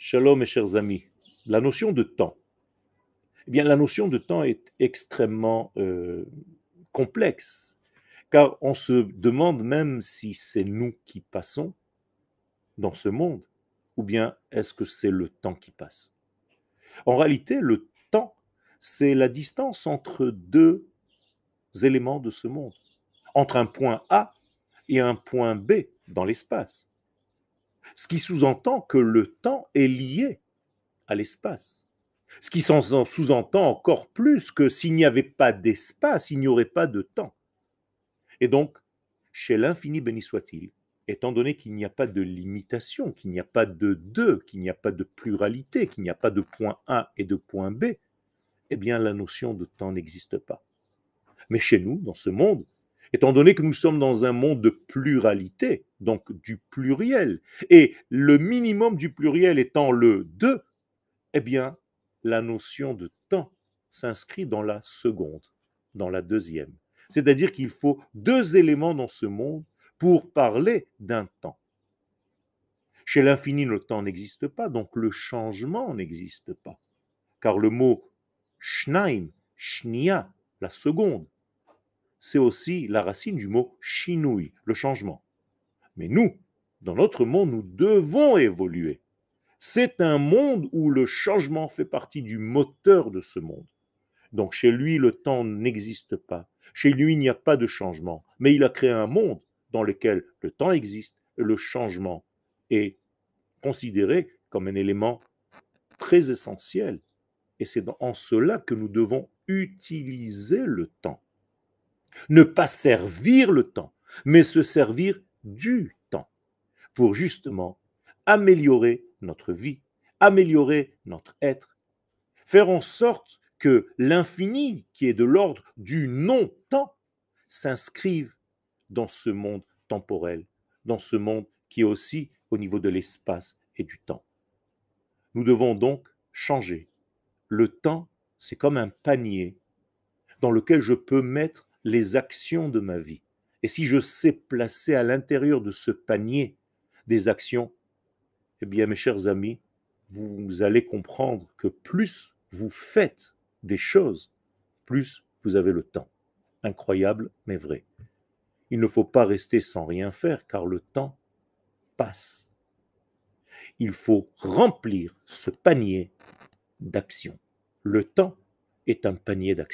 Shalom mes chers amis. La notion de temps. Eh bien, la notion de temps est extrêmement euh, complexe, car on se demande même si c'est nous qui passons dans ce monde, ou bien est-ce que c'est le temps qui passe? En réalité, le temps, c'est la distance entre deux éléments de ce monde, entre un point A et un point B dans l'espace. Ce qui sous-entend que le temps est lié à l'espace. Ce qui sous-entend encore plus que s'il n'y avait pas d'espace, il n'y aurait pas de temps. Et donc, chez l'infini béni soit-il, étant donné qu'il n'y a pas de limitation, qu'il n'y a pas de deux, qu'il n'y a pas de pluralité, qu'il n'y a pas de point A et de point B, eh bien la notion de temps n'existe pas. Mais chez nous, dans ce monde, étant donné que nous sommes dans un monde de pluralité, donc du pluriel, et le minimum du pluriel étant le deux, eh bien la notion de temps s'inscrit dans la seconde, dans la deuxième. C'est-à-dire qu'il faut deux éléments dans ce monde pour parler d'un temps. Chez l'infini, le temps n'existe pas, donc le changement n'existe pas. Car le mot shnaim, shnia, la seconde, c'est aussi la racine du mot shinui, le changement. Mais nous, dans notre monde, nous devons évoluer. C'est un monde où le changement fait partie du moteur de ce monde. Donc chez lui, le temps n'existe pas. Chez lui, il n'y a pas de changement. Mais il a créé un monde dans lequel le temps existe et le changement est considéré comme un élément très essentiel. Et c'est en cela que nous devons utiliser le temps. Ne pas servir le temps, mais se servir du temps pour justement améliorer notre vie, améliorer notre être, faire en sorte que l'infini, qui est de l'ordre du non-temps, s'inscrive dans ce monde temporel, dans ce monde qui est aussi au niveau de l'espace et du temps. Nous devons donc changer. Le temps, c'est comme un panier dans lequel je peux mettre les actions de ma vie. Et si je sais placer à l'intérieur de ce panier des actions, eh bien, mes chers amis, vous allez comprendre que plus vous faites des choses, plus vous avez le temps. Incroyable, mais vrai. Il ne faut pas rester sans rien faire, car le temps passe. Il faut remplir ce panier d'actions. Le temps est un panier d'actions.